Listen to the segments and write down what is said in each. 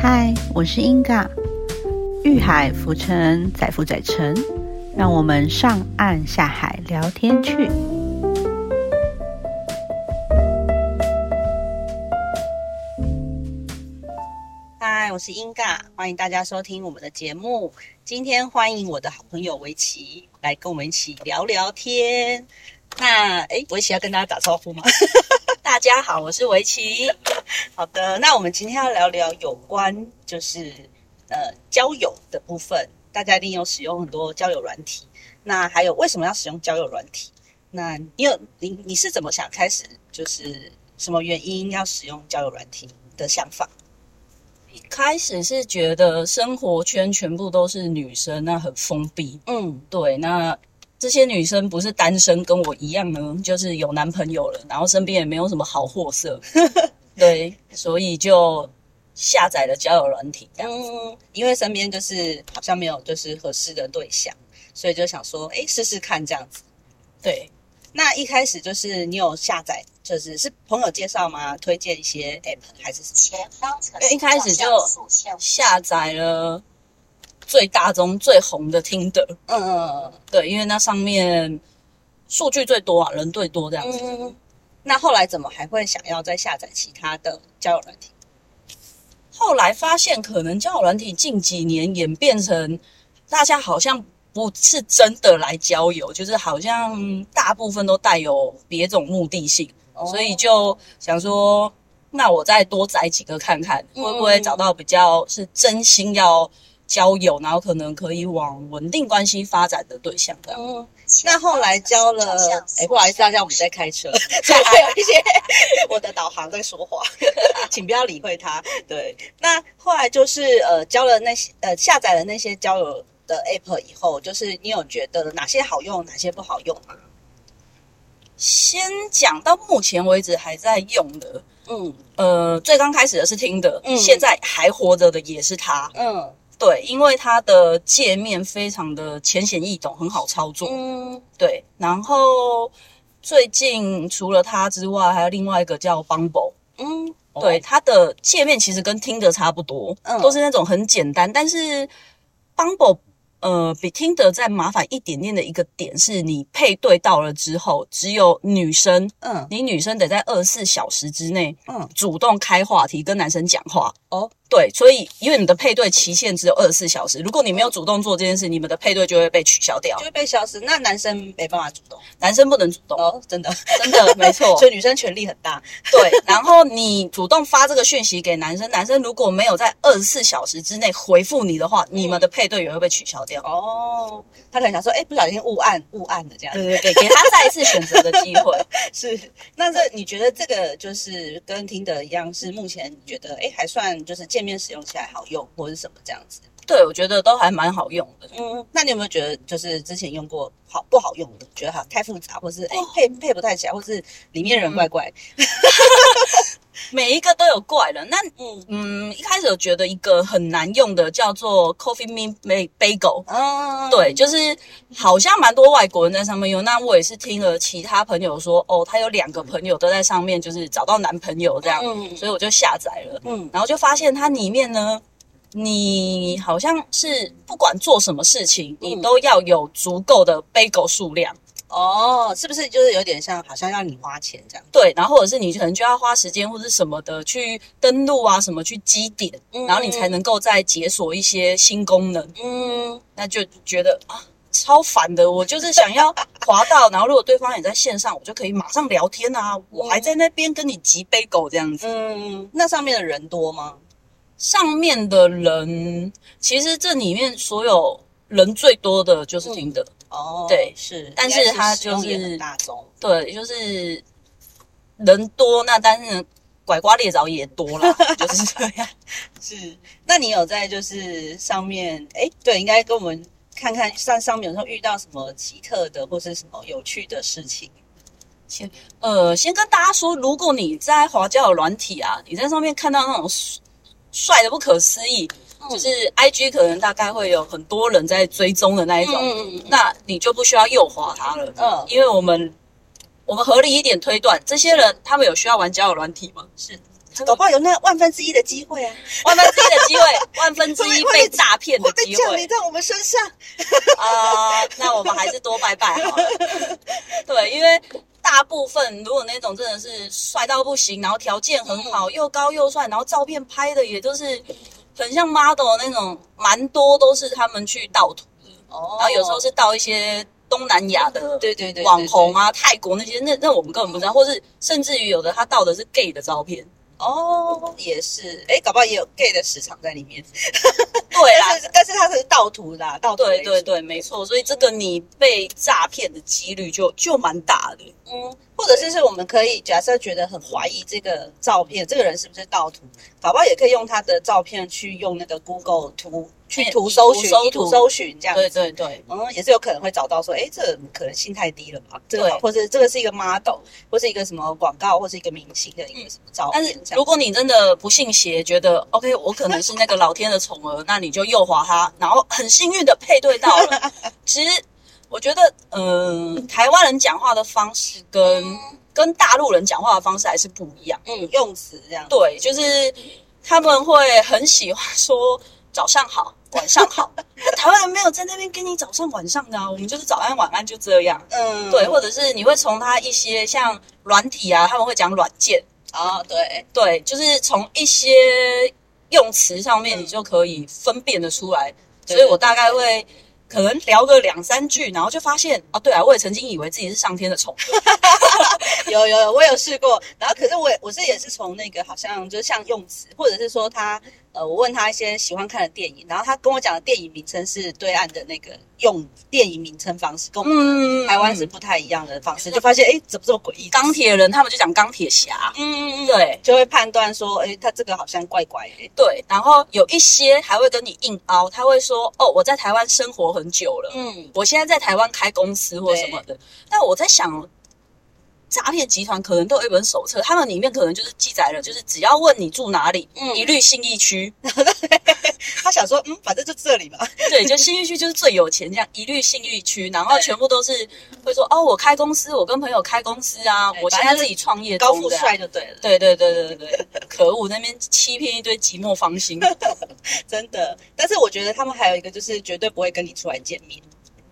嗨，我是英嘎，遇海浮沉，载浮载沉，让我们上岸下海聊天去。嗨，我是英嘎，欢迎大家收听我们的节目。今天欢迎我的好朋友围棋来跟我们一起聊聊天。那哎，围棋要跟大家打招呼吗？大家好，我是围棋。好的，那我们今天要聊聊有关就是呃交友的部分。大家一定有使用很多交友软体，那还有为什么要使用交友软体？那你有你你是怎么想开始就是什么原因要使用交友软体的想法？一开始是觉得生活圈全部都是女生，那很封闭。嗯，对，那。这些女生不是单身，跟我一样呢，就是有男朋友了，然后身边也没有什么好货色，对，所以就下载了交友软体，这样子。因为身边就是好像没有就是合适的对象，所以就想说，哎，试试看这样子。对，那一开始就是你有下载，就是是朋友介绍吗？推荐一些 app 还是？前方一开始就下载了。最大宗、最红的听的，嗯嗯嗯，对，因为那上面数据最多啊，人最多这样子。那后来怎么还会想要再下载其他的交友软体？后来发现，可能交友软体近几年演变成大家好像不是真的来交友，就是好像大部分都带有别种目的性，所以就想说，那我再多载几个看看，会不会找到比较是真心要。交友，然后可能可以往稳定关系发展的对象的。嗯，那后来交了，哎，不好意思，大家我们在开车，所以会有一些 我的导航在说话，请不要理会他。对，那后来就是呃，交了那些呃，下载了那些交友的 app 以后，就是你有觉得哪些好用，哪些不好用吗？先讲到目前为止还在用的，嗯，呃，最刚开始的是听的，现在还活着的也是他，嗯。对，因为它的界面非常的浅显易懂，很好操作。嗯，对。然后最近除了它之外，还有另外一个叫 Bumble。嗯，对，它的界面其实跟听的差不多，嗯，都是那种很简单。但是 Bumble 呃比听的再麻烦一点点的一个点是，你配对到了之后，只有女生，嗯，你女生得在二十四小时之内，嗯，主动开话题跟男生讲话。哦。对，所以因为你的配对期限只有二十四小时，如果你没有主动做这件事，你们的配对就会被取消掉，就会被消失。那男生没办法主动，男生不能主动哦，真的，真的没错。所以女生权力很大。对，然后你主动发这个讯息给男生，男生如果没有在二十四小时之内回复你的话，你们的配对也会被取消掉。哦，他可能想说，哎，不小心误按误按的这样。对对对，给他再一次选择的机会。是，那这你觉得这个就是跟听的一样，是目前你觉得哎还算就是见面使用起来好。用或是什么这样子，对我觉得都还蛮好用的。嗯，那你有没有觉得就是之前用过好不好用的？觉得它太复杂，或是哎配配不太起来，或是里面人怪怪。每一个都有怪了。那嗯嗯，一开始我觉得一个很难用的叫做 Coffee Me Bagel。嗯，对，就是好像蛮多外国人在上面用。那我也是听了其他朋友说，哦，他有两个朋友都在上面，就是找到男朋友这样。嗯，所以我就下载了。嗯，然后就发现它里面呢，你好像是不管做什么事情，你都要有足够的 bagel 数量。哦，是不是就是有点像，好像要你花钱这样？对，然后或者是你可能就要花时间或者什么的去登录啊，什么去积点，然后你才能够再解锁一些新功能。嗯，那就觉得啊，超烦的。我就是想要滑到，然后如果对方也在线上，我就可以马上聊天啊。我还在那边跟你急杯狗这样子。嗯，那上面的人多吗？上面的人其实这里面所有人最多的就是听的。哦，对，是，但是他就是大众，对，就是人多，那但是拐瓜裂枣也多了，就是这样。是，那你有在就是上面，哎，对，应该跟我们看看上上面有时候遇到什么奇特的或是什么有趣的事情。先，呃，先跟大家说，如果你在华交友软体啊，你在上面看到那种帅的不可思议。就是 I G 可能大概会有很多人在追踪的那一种，那你就不需要右滑他了。嗯，因为我们我们合理一点推断，这些人他们有需要玩交友软体吗？是，搞不好有那万分之一的机会啊，万分之一的机会，万分之一被诈骗的机会降临在我们身上啊！那我们还是多拜拜好了。对，因为大部分如果那种真的是帅到不行，然后条件很好，又高又帅，然后照片拍的也都是很像 model 那种，蛮多都是他们去盗图的。哦，然后有时候是盗一些。东南亚的 对对对网红啊，泰国那些，那那我们根本不知道，或是甚至于有的他盗的是 gay 的照片哦，也是，哎，搞不好也有 gay 的市场在里面。对啦，但是他是盗图啦，盗对对对，没错，所以这个你被诈骗的几率就就蛮大的。嗯，或者是是我们可以假设觉得很怀疑这个照片，这个人是不是盗图，搞不好也可以用他的照片去用那个 Google 图。去图搜寻，图搜寻这样，对对对，嗯，也是有可能会找到说，哎，这个可能性太低了吧？这个，或者这个是一个 model，或是一个什么广告，或是一个明星的一个什么照片。但是如果你真的不信邪，觉得 OK，我可能是那个老天的宠儿，那你就右滑他，然后很幸运的配对到了。其实我觉得，嗯，台湾人讲话的方式跟跟大陆人讲话的方式还是不一样。嗯，用词这样。对，就是他们会很喜欢说早上好。晚上好，台湾人没有在那边跟你早上晚上的啊，我们就是早安晚安就这样。嗯，对，或者是你会从他一些像软体啊，他们会讲软件啊，对对，就是从一些用词上面，你就可以分辨得出来。所以我大概会。可能聊个两三句，然后就发现哦，对啊，我也曾经以为自己是上天的宠物，有有有，我有试过。然后可是我我是也是从那个好像就像用词，或者是说他呃，我问他一些喜欢看的电影，然后他跟我讲的电影名称是对岸的那个用电影名称方式，跟我们台湾是不太一样的方式，就发现哎，怎么这么诡异？钢铁人他们就讲钢铁侠，嗯嗯嗯，对，就会判断说，哎，他这个好像怪怪的。对，然后有一些还会跟你硬凹，他会说，哦，我在台湾生活。很久了，嗯，我现在在台湾开公司或什么的，但我在想，诈骗集团可能都有一本手册，他们里面可能就是记载了，就是只要问你住哪里，嗯，一律信义区。他想说，嗯，反正就这里嘛，对，就信义区就是最有钱，这样 一律信义区，然后全部都是会说，哦，我开公司，我跟朋友开公司啊，我现在自己创业，高富帅就对了，对对对对对对，可恶，那边欺骗一堆寂寞芳心，真的。但是我觉得他们还有一个就是绝对不会跟你出来见面，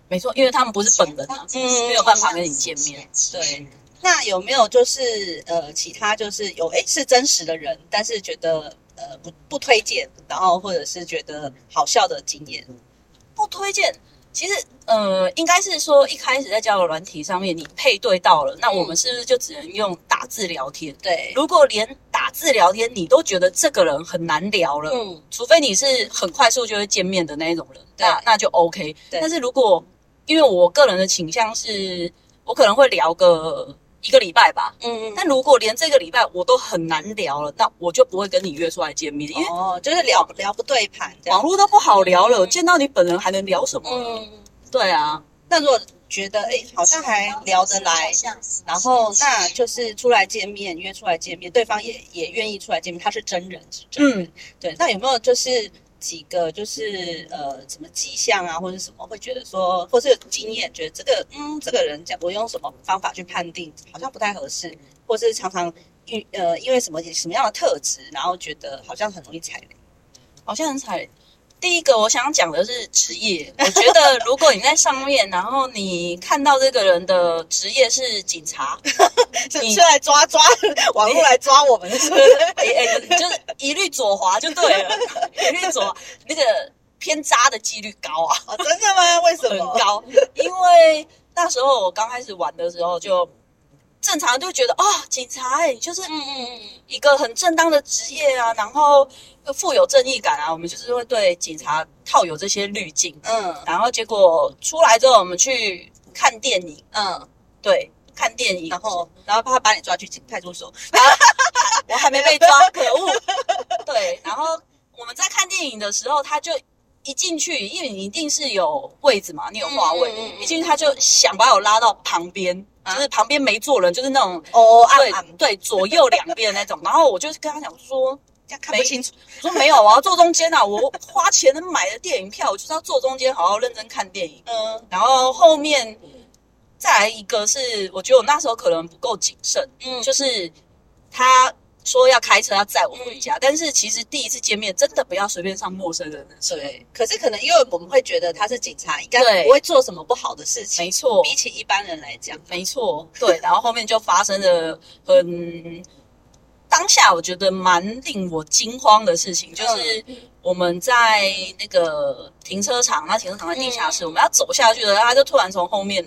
没错，因为他们不是本人啊，没有办法跟你见面。对，那有没有就是呃，其他就是有哎是真实的人，但是觉得。呃，不不推荐，然后或者是觉得好笑的经验，不推荐。其实，呃，应该是说一开始在交友软体上面你配对到了，那我们是不是就只能用打字聊天？对。如果连打字聊天你都觉得这个人很难聊了，嗯，除非你是很快速就会见面的那一种人，那那就 OK。但是如果因为我个人的倾向是，我可能会聊个。一个礼拜吧，嗯嗯，但如果连这个礼拜我都很难聊了，那我就不会跟你约出来见面，因为哦，就是聊聊不对盘，网络都不好聊了，见到你本人还能聊什么？嗯，对啊。那如果觉得哎，好像还聊得来，然后那就是出来见面，约出来见面，对方也也愿意出来见面，他是真人，是真人，对。那有没有就是？几个就是呃什么迹象啊，或者什么会觉得说，或是有经验觉得这个嗯这个人讲我用什么方法去判定好像不太合适，或是常常因呃因为什么什么样的特质，然后觉得好像很容易踩雷，好像很踩雷。第一个我想讲的是职业，我觉得 如果你在上面，然后你看到这个人的职业是警察，你是来抓抓网络来抓我们的，哎，就是左滑就对了，一律左那个偏渣的几率高啊？真的吗？为什么很高？因为那时候我刚开始玩的时候就。正常就觉得哦，警察哎，就是嗯嗯嗯，一个很正当的职业啊，然后又富有正义感啊，我们就是会对警察套有这些滤镜，嗯，然后结果出来之后，我们去看电影，嗯，对，看电影，然后然后怕他把你抓去派出所，我还没被抓，可恶，对，然后我们在看电影的时候，他就一进去，因为你一定是有位置嘛，你有花位，一进去他就想把我拉到旁边。就是旁边没坐人，就是那种哦，对对，左右两边的那种。然后我就跟他讲说，看不清楚。我说没有，我要坐中间啊！我花钱买的电影票，我就是要坐中间，好好认真看电影。嗯。然后后面再来一个是，我觉得我那时候可能不够谨慎。嗯。就是他说要开车要载我回家，但是其实第一次见面真的不要随便上陌生人的车。对，可是可能因为我们会觉得他是警察，应该不会做什么不好的事情。没错，比起一般人来讲，没错。对，然后后面就发生了很当下我觉得蛮令我惊慌的事情，就是我们在那个停车场，那停车场在地下室，我们要走下去了，他就突然从后面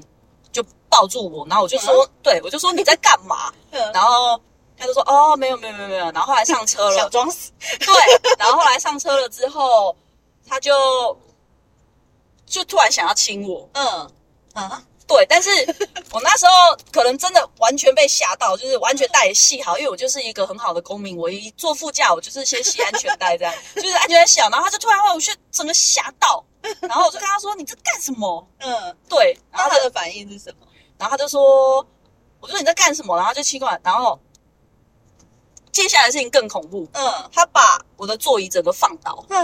就抱住我，然后我就说，对我就说你在干嘛？然后。他就说：“哦，没有，没有，没有，没有。”然后后来上车了，小装死。对，然后后来上车了之后，他就就突然想要亲我。嗯啊，对。但是我那时候可能真的完全被吓到，就是完全带系好，因为我就是一个很好的公民。我一坐副驾，我就是先系安全带，这样 就是安全带系好。然后他就突然让我去整个吓到，然后我就跟他说：“你在干什么？”嗯，对。然后他的反应是什么？然后他就说：“我说你在干什么？”然后就奇怪，然后。接下来的事情更恐怖。嗯，他把我的座椅整个放倒。啊！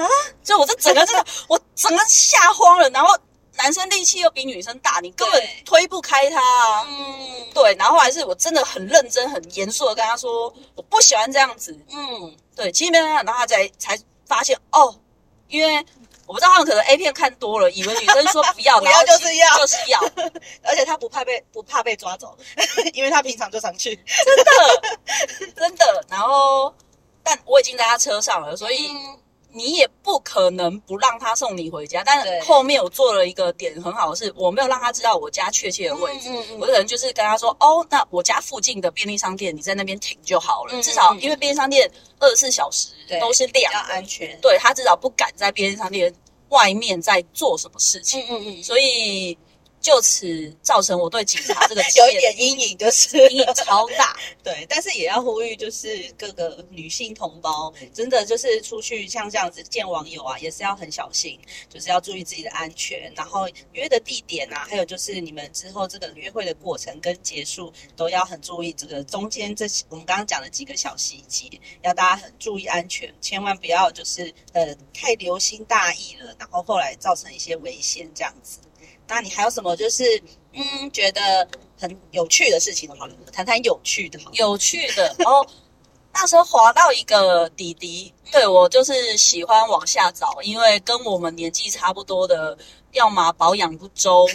就我这整个真的，我整个吓慌了。然后男生力气又比女生大，你根本推不开他。嗯，对。然后还是我真的很认真、很严肃的跟他说，我不喜欢这样子。嗯，对。其实没有，然后他才才发现哦，因为。我不知道他们可能 A 片看多了，以为女生说 不要，不要就是要，就是要，而且他不怕被不怕被抓走，因为他平常就常去，真的真的。然后，但我已经在他车上了，所以你也不可能不让他送你回家。但是后面我做了一个点很好的是，我没有让他知道我家确切的位置，我可能就是跟他说，哦，那我家附近的便利商店，你在那边停就好了，至少因为便利商店。二十四小时都是亮，要安全。对他至少不敢在便利商店外面在做什么事情。嗯嗯嗯，所以。就此造成我对警察这个 有一点阴影，就是阴影超大。对，但是也要呼吁，就是各个女性同胞，真的就是出去像这样子见网友啊，也是要很小心，就是要注意自己的安全。然后约的地点啊，还有就是你们之后这个约会的过程跟结束，都要很注意这个中间这我们刚刚讲的几个小细节，要大家很注意安全，千万不要就是呃太留心大意了，然后后来造成一些危险这样子。那你还有什么就是嗯觉得很有趣的事情好了，谈谈有趣的，有趣的 哦。那时候滑到一个弟弟，对我就是喜欢往下找，因为跟我们年纪差不多的，要么保养不周，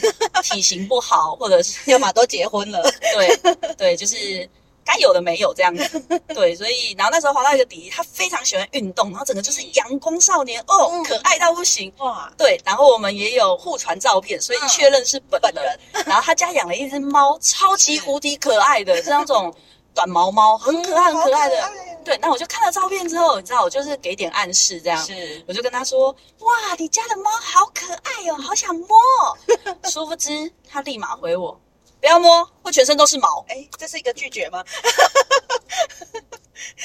体型不好，或者是 要么都结婚了。对对，就是。该有的没有这样子，对，所以然后那时候滑到一个弟弟，他非常喜欢运动，然后整个就是阳光少年哦，可爱到不行哇！对，然后我们也有互传照片，所以确认是本人。然后他家养了一只猫，超级无敌可爱的，是那种短毛猫，很可爱很可爱的。对，那我就看了照片之后，你知道，我就是给点暗示这样，是，我就跟他说：哇，你家的猫好可爱哦，好想摸。殊不知他立马回我。不要摸，会全身都是毛。哎，这是一个拒绝吗？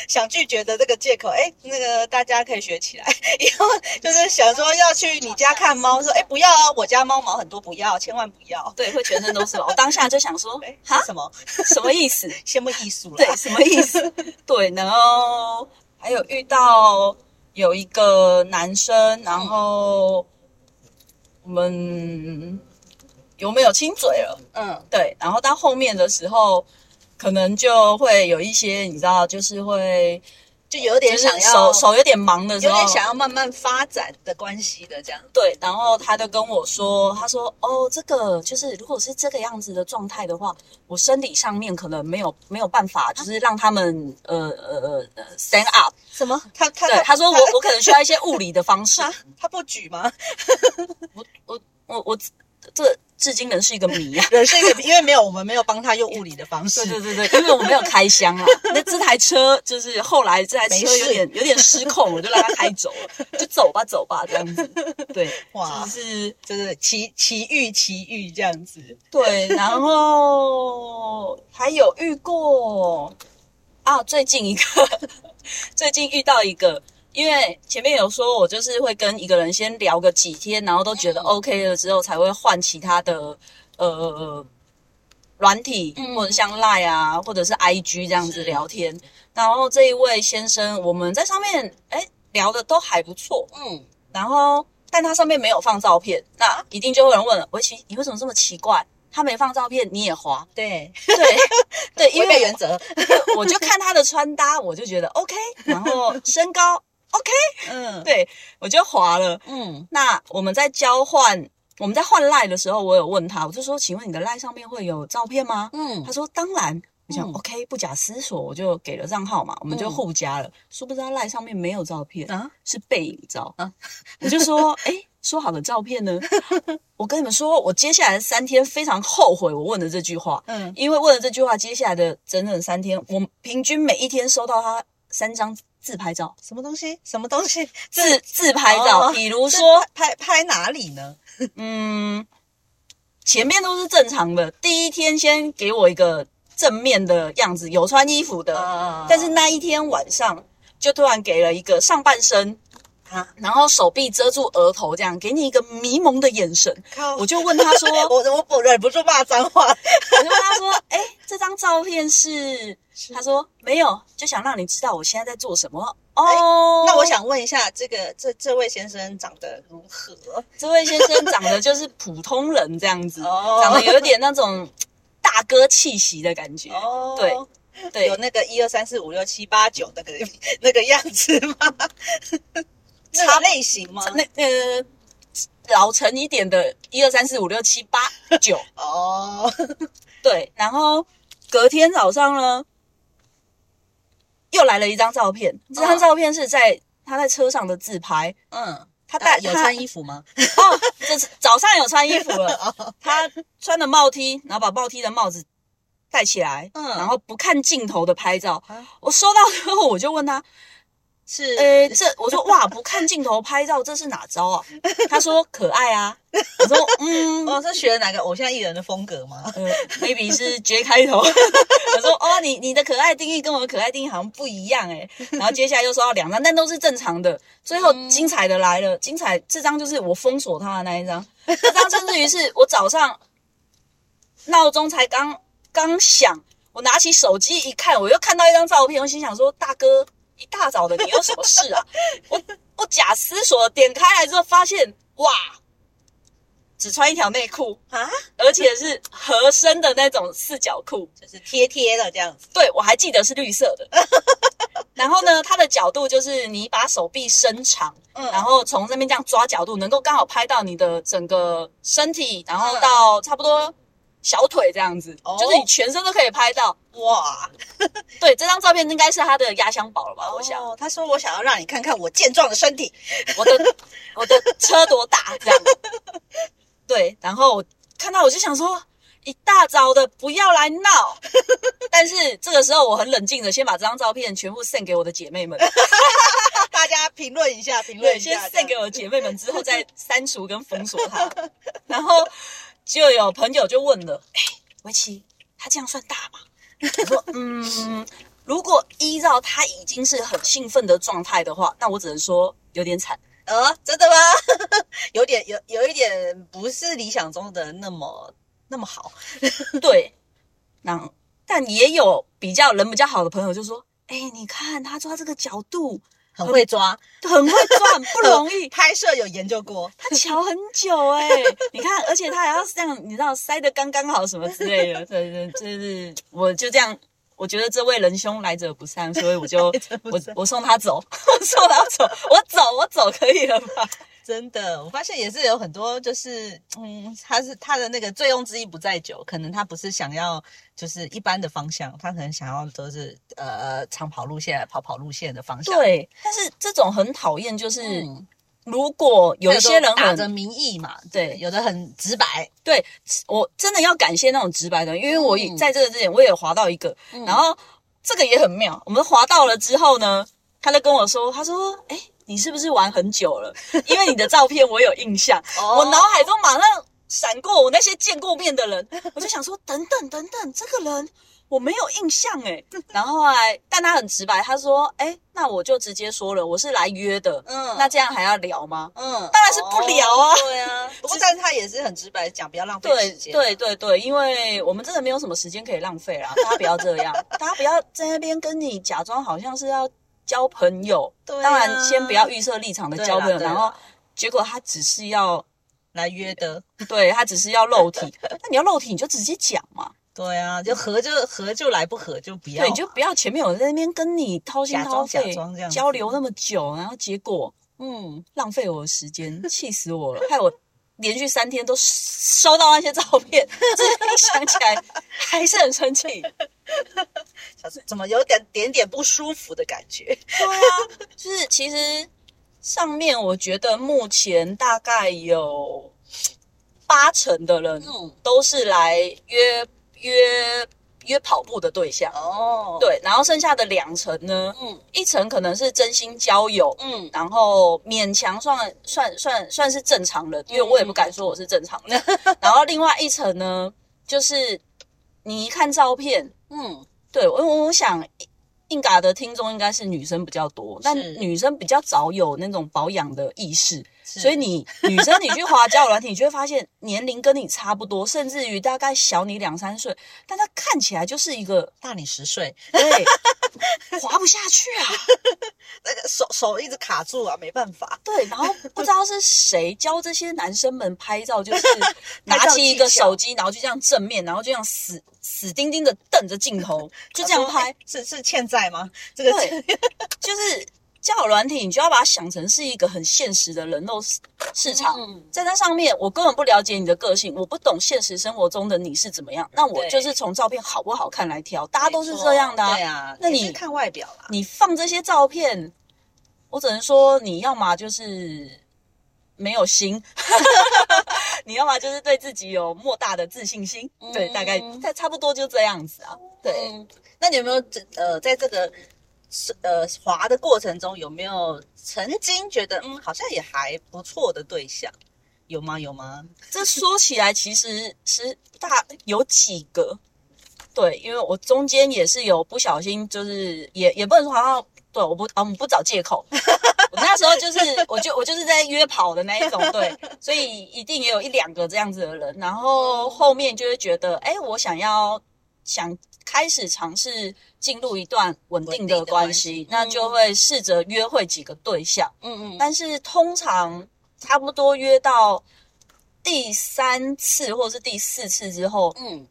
想拒绝的这个借口，哎，那个大家可以学起来。以后就是想说要去你家看猫，说哎不要啊，我家猫毛很多，不要，千万不要。对，会全身都是毛。我 当下就想说，哎，哈，什么什么意思？羡慕艺术了？对，什么意思？对，然后还有遇到有一个男生，然后我们。有没有亲嘴了？嗯，对。然后到后面的时候，可能就会有一些，你知道，就是会就有点想要手手有点忙的时候，有点想要慢慢发展的关系的这样。对。然后他就跟我说：“他说哦，这个就是如果是这个样子的状态的话，我生理上面可能没有没有办法，就是让他们呃呃呃 stand up 什么？他他对他说我我可能需要一些物理的方式。他不举吗？我我我我这。至今仍是一个谜啊！仍是一个谜，因为没有我们没有帮他用物理的方式。对对对对，因为我们没有开箱啊。那这台车就是后来这台车有点有点失控，我就让他开走了，就走吧走吧这样子。对，哇，就是就是奇奇遇奇遇这样子。对，然后还有遇过啊，最近一个，最近遇到一个。因为前面有说，我就是会跟一个人先聊个几天，然后都觉得 OK 了之后，才会换其他的呃软体，或者像 Line 啊，或者是 IG 这样子聊天。然后这一位先生，我们在上面哎聊的都还不错，嗯。然后但他上面没有放照片，那一定就会有人问了：维奇，你为什么这么奇怪？他没放照片，你也滑。对对 对，因为原则，我就看他的穿搭，我就觉得 OK，然后身高 OK，嗯，对我就滑了。嗯，那我们在交换，我们在换赖的时候，我有问他，我就说，请问你的赖上面会有照片吗？嗯，他说当然。我想 OK，不假思索，我就给了账号嘛，我们就互加了。殊不知赖上面没有照片啊，是背影照啊。我就说，哎，说好的照片呢？我跟你们说，我接下来三天非常后悔我问的这句话。嗯，因为问了这句话，接下来的整整三天，我平均每一天收到他三张自拍照。什么东西？什么东西？自自拍照。比如说拍拍哪里呢？嗯，前面都是正常的。第一天先给我一个。正面的样子有穿衣服的，但是那一天晚上就突然给了一个上半身啊，然后手臂遮住额头，这样给你一个迷蒙的眼神。我就问他说：“ 我我我忍不住骂脏话。”我就问他说：“哎，这张照片是？”他说：“没有，就想让你知道我现在在做什么。”哦，那我想问一下，这个这这位先生长得如何？这位先生长得就是普通人这样子，长得有点那种。大哥气息的感觉，哦对对，有那个一二三四五六七八九那个那个样子吗？差类型吗？那呃，老成一点的，一二三四五六七八九 哦，对。然后隔天早上呢，又来了一张照片，这张照片是在他在车上的自拍，嗯。他戴有穿衣服吗？哦，这是早上有穿衣服了。他穿的帽 T，然后把帽 T 的帽子戴起来，嗯，然后不看镜头的拍照。我收到之后，我就问他。是，呃，这我说 哇，不看镜头拍照，这是哪招啊？他说可爱啊。我说 嗯，哦，是学了哪个偶像艺人的风格吗？呃，maybe 是 J 开头。我说哦，你你的可爱定义跟我的可爱定义好像不一样哎。然后接下来又收到两张，但都是正常的。最后精彩的来了，精彩这张就是我封锁他的那一张。这张甚至于是我早上闹钟才刚刚响，我拿起手机一看，我又看到一张照片，我心想说大哥。一大早的，你有什么事啊？我我假思索点开来之后，发现哇，只穿一条内裤啊，而且是合身的那种四角裤，就是贴贴的这样子。对，我还记得是绿色的。然后呢，它的角度就是你把手臂伸长，嗯，然后从这边这样抓角度，能够刚好拍到你的整个身体，然后到差不多。小腿这样子，就是你全身都可以拍到哇！对，这张照片应该是他的压箱宝了吧？我想，他说我想要让你看看我健壮的身体，我的 我的车多大这样。对，然后看到我就想说，一大早的不要来闹。但是这个时候我很冷静的，先把这张照片全部送给我的姐妹们，大家评论一下，评论一下，先送给我的姐妹们之后再删除跟封锁它，然后。就有朋友就问了：“哎，围棋，他这样算大吗？” 我说：“嗯，如果依照他已经是很兴奋的状态的话，那我只能说有点惨。呃，真的吗？有点有有一点不是理想中的那么那么好。对，那但也有比较人比较好的朋友就说：‘哎，你看他抓这个角度。’”很会抓，很会抓，很不容易。拍摄有研究过，他瞧很久哎。你看，而且他还要这样，你知道塞的刚刚好什么之类的。对对，就是我就这样，我觉得这位仁兄来者不善，所以我就我我送他走，我送他走，我走我走可以了吧？真的，我发现也是有很多，就是嗯，他是他的那个醉翁之意不在酒，可能他不是想要就是一般的方向，他可能想要都是呃长跑路线、跑跑路线的方向。对，但是这种很讨厌，就是如果有一些人打着名义嘛，对，有的很直白。对我真的要感谢那种直白的，因为我在这个之前我也滑到一个，然后这个也很妙。我们滑到了之后呢，他就跟我说，他说，哎。你是不是玩很久了？因为你的照片我有印象，我脑海中马上闪过我那些见过面的人，我就想说等等等等，这个人我没有印象哎。然后后来，但他很直白，他说：“哎，那我就直接说了，我是来约的。嗯，那这样还要聊吗？嗯，当然是不聊啊。对啊，不过但是他也是很直白讲，不要浪费时间。对对对，因为我们真的没有什么时间可以浪费啦。大家不要这样，大家不要在那边跟你假装好像是要。交朋友，当然先不要预设立场的交朋友，然后结果他只是要来约的，对他只是要肉体，那你要肉体你就直接讲嘛。对啊，就合就合就来，不合就不要。对，就不要前面有人在那边跟你掏心掏肺交流那么久，然后结果嗯浪费我的时间，气死我了，害我连续三天都收到那些照片，一想起来还是很生气。小时怎么有点点点不舒服的感觉？对啊，就是其实上面我觉得目前大概有八成的人都是来约。约约跑步的对象哦，对，然后剩下的两层呢，嗯，一层可能是真心交友，嗯，然后勉强算算算算是正常人，因为我也不敢说我是正常的。然后另外一层呢，就是你一看照片，嗯，对我我想。硬嘎的听众应该是女生比较多，但女生比较早有那种保养的意识，所以你女生你去滑交友软体，你就会发现年龄跟你差不多，甚至于大概小你两三岁，但她看起来就是一个大你十岁，对，滑不下去啊，那个手手一直卡住啊，没办法。对，然后不知道是谁教这些男生们拍照，就 是拿起一个手机，然后就这样正面，然后就这样死。死盯盯的瞪着镜头，就这样拍，是是欠债吗？这个对，就是交友软体，你就要把它想成是一个很现实的人肉市场，在那上面，我根本不了解你的个性，我不懂现实生活中的你是怎么样，那我就是从照片好不好看来挑，大家都是这样的，对啊，那你看外表啦，你放这些照片，我只能说你要么就是。没有心，你要么就是对自己有莫大的自信心，对，大概差差不多就这样子啊。对，那你有没有呃，在这个呃滑的过程中，有没有曾经觉得嗯，好像也还不错的对象？有吗？有吗？这说起来其实是大有几个，对，因为我中间也是有不小心，就是也也不能说好像。对，我不，我们，不找借口。我那时候就是，我就 我就是在约跑的那一种，对，所以 一定也有一两个这样子的人。然后后面就会觉得，哎，我想要想开始尝试进入一段稳定的关系，那就会试着约会几个对象。嗯嗯。但是通常差不多约到第三次或者是第四次之后，嗯。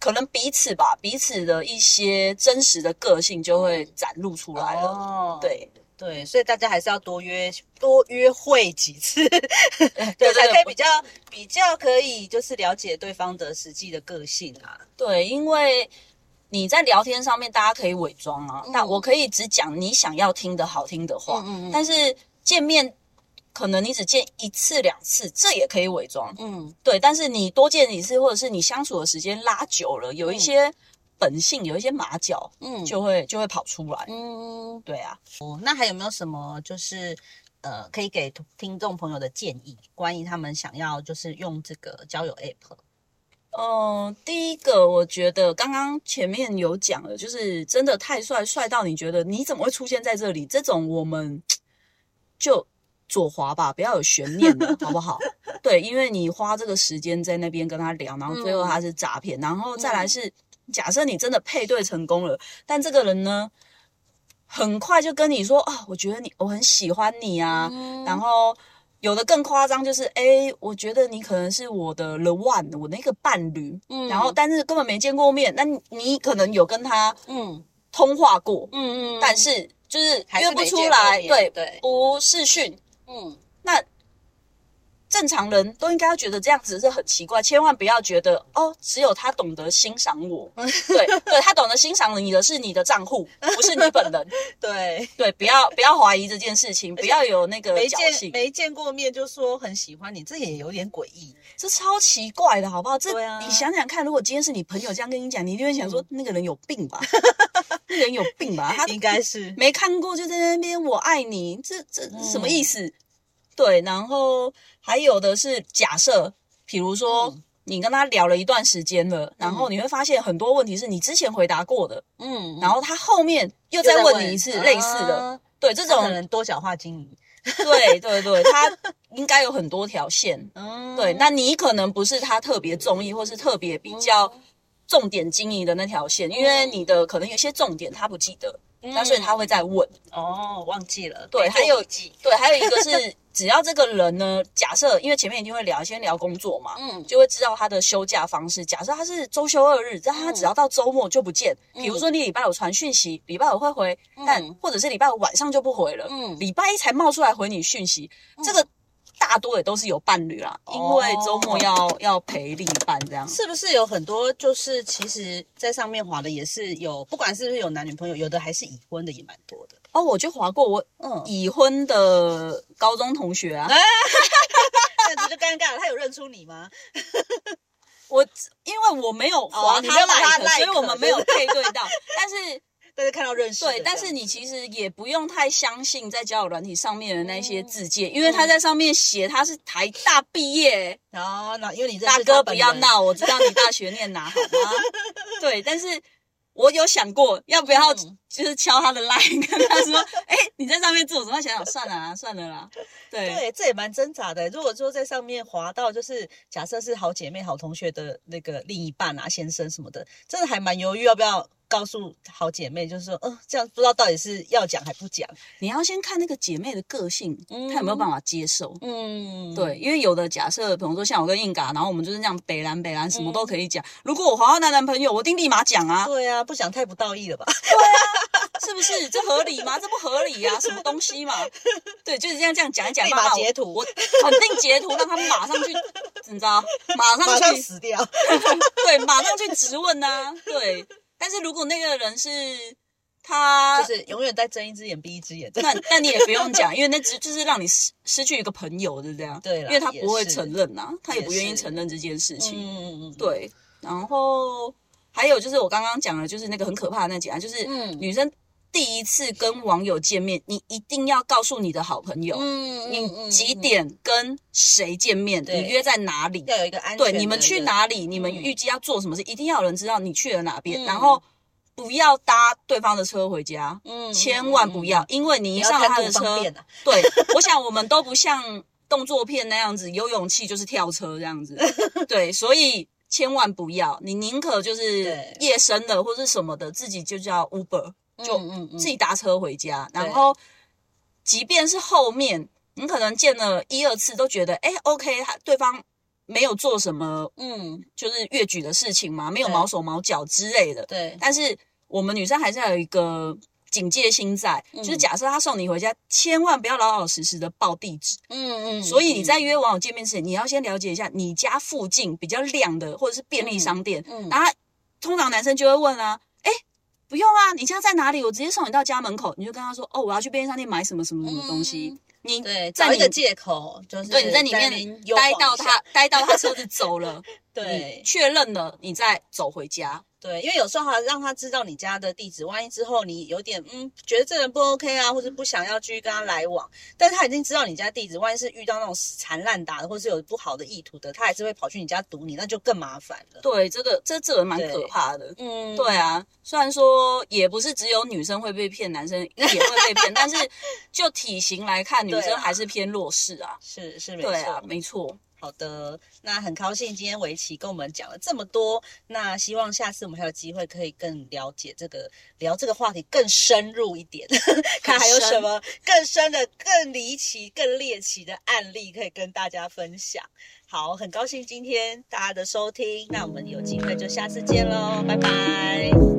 可能彼此吧，彼此的一些真实的个性就会展露出来了。哦，对对，所以大家还是要多约多约会几次，对，才可以比较比较可以就是了解对方的实际的个性啊。对，因为你在聊天上面大家可以伪装啊，那我可以只讲你想要听的好听的话，嗯嗯，但是见面。可能你只见一次两次，这也可以伪装。嗯，对。但是你多见几次，或者是你相处的时间拉久了，有一些本性，有一些马脚，嗯，就会就会跑出来。嗯，对啊。哦，那还有没有什么就是呃，可以给听众朋友的建议，关于他们想要就是用这个交友 app？嗯，第一个我觉得刚刚前面有讲了，就是真的太帅，帅到你觉得你怎么会出现在这里？这种我们就。左滑吧，不要有悬念了 好不好？对，因为你花这个时间在那边跟他聊，然后最后他是诈骗，然后再来是假设你真的配对成功了，但这个人呢，很快就跟你说啊，我觉得你我很喜欢你啊，然后有的更夸张就是，哎，我觉得你可能是我的 the one，我那个伴侣，嗯，然后但是根本没见过面，那你可能有跟他嗯。通话过，嗯嗯，但是就是约不出来，对对，不视讯。嗯，那正常人都应该要觉得这样子是很奇怪，千万不要觉得哦，只有他懂得欣赏我。对，对他懂得欣赏你的是你的账户，不是你本人。对对，不要不要怀疑这件事情，不要有那个侥幸。没见过面就说很喜欢你，这也有点诡异，这超奇怪的，好不好？这你想想看，如果今天是你朋友这样跟你讲，你一定会想说那个人有病吧？那人有病吧？他应该是没看过，就在那边我爱你，这这什么意思？对，然后还有的是假设，比如说你跟他聊了一段时间了，然后你会发现很多问题是你之前回答过的，嗯，然后他后面又再问你一次类似的，对，这种人多角化经营，对对对，他应该有很多条线，嗯，对，那你可能不是他特别中意，或是特别比较重点经营的那条线，因为你的可能有些重点他不记得。那所以他会再问。哦，忘记了。对，还有对，还有一个是，只要这个人呢，假设因为前面一定会聊，先聊工作嘛，嗯，就会知道他的休假方式。假设他是周休二日，但他只要到周末就不见。比如说你礼拜五传讯息，礼拜五会回，但或者是礼拜五晚上就不回了，嗯，礼拜一才冒出来回你讯息，这个。大多也都是有伴侣啦，因为周末要要陪另一半这样。是不是有很多就是其实在上面滑的也是有，不管是不是有男女朋友，有的还是已婚的也蛮多的。哦，我就滑过我嗯已婚的高中同学啊，这样子就尴尬了。他有认出你吗？我因为我没有滑他 like，所以我们没有配对到，但是。大家看到认识对，但是你其实也不用太相信在交友软体上面的那些字界，因为他在上面写他是台大毕业哦，那因为你大哥不要闹，我知道你大学念哪好吗？对，但是我有想过要不要就是敲他的 line 跟他说，哎，你在上面做什么？想想算了啊，算了啦。对对，这也蛮挣扎的。如果说在上面滑到就是假设是好姐妹、好同学的那个另一半啊、先生什么的，真的还蛮犹豫要不要。告诉好姐妹，就是说，呃，这样不知道到底是要讲还不讲。你要先看那个姐妹的个性，她有没有办法接受。嗯，对，因为有的假设，比如说像我跟硬嘎，然后我们就是这样北蓝北蓝，什么都可以讲。如果我滑到男男朋友，我一定立马讲啊。对啊，不讲太不道义了吧？对啊，是不是？这合理吗？这不合理呀，什么东西嘛？对，就是这样这样讲一讲，立马截图，我肯定截图，让他们马上去，你知道，马上去死掉。对，马上去质问呐，对。但是如果那个人是他，就是永远在睁一只眼闭一只眼，那那你也不用讲，因为那只就是让你失失去一个朋友，是这样。对，因为他不会承认呐，他也不愿意承认这件事情。嗯嗯嗯。对，然后还有就是我刚刚讲的，就是那个很可怕的那几案，就是女生第一次跟网友见面，你一定要告诉你的好朋友，嗯你几点跟谁见面，你约在哪里，要有一个安对，你们去哪里，你们预计要做什么事，一定要有人知道你去了哪边，然后。不要搭对方的车回家，嗯，千万不要，因为你一上他的车，对，我想我们都不像动作片那样子，有勇气就是跳车这样子，对，所以千万不要，你宁可就是夜深了或者什么的，自己就叫 Uber，就自己搭车回家，然后即便是后面你可能见了一二次都觉得，哎，OK，他对方。没有做什么，嗯，就是越举的事情嘛，没有毛手毛脚之类的。对。但是我们女生还是要有一个警戒心在，就是假设他送你回家，千万不要老老实实的报地址。嗯嗯。所以你在约网友见面前，你要先了解一下你家附近比较亮的或者是便利商店。嗯。然后通常男生就会问啊，哎，不用啊，你家在哪里？我直接送你到家门口。你就跟他说，哦，我要去便利商店买什么什么什么东西。你对找一个借口，就是对你在里面待到他待到他车子走了，对，确认了，你再走回家。对，因为有时候还，让他知道你家的地址，万一之后你有点嗯，觉得这人不 OK 啊，或者不想要继续跟他来往，但是他已经知道你家地址，万一是遇到那种死缠烂打的，或是有不好的意图的，他还是会跑去你家堵你，那就更麻烦了。对，这个这这个蛮可怕的。嗯，对啊，虽然说也不是只有女生会被骗，男生也会被骗，但是就体型来看，女生还是偏弱势啊。是是，没错，没错。好的，那很高兴今天围棋跟我们讲了这么多，那希望下次我们还有机会可以更了解这个聊这个话题更深入一点，看还有什么更深的、更离奇、更猎奇的案例可以跟大家分享。好，很高兴今天大家的收听，那我们有机会就下次见喽，拜拜。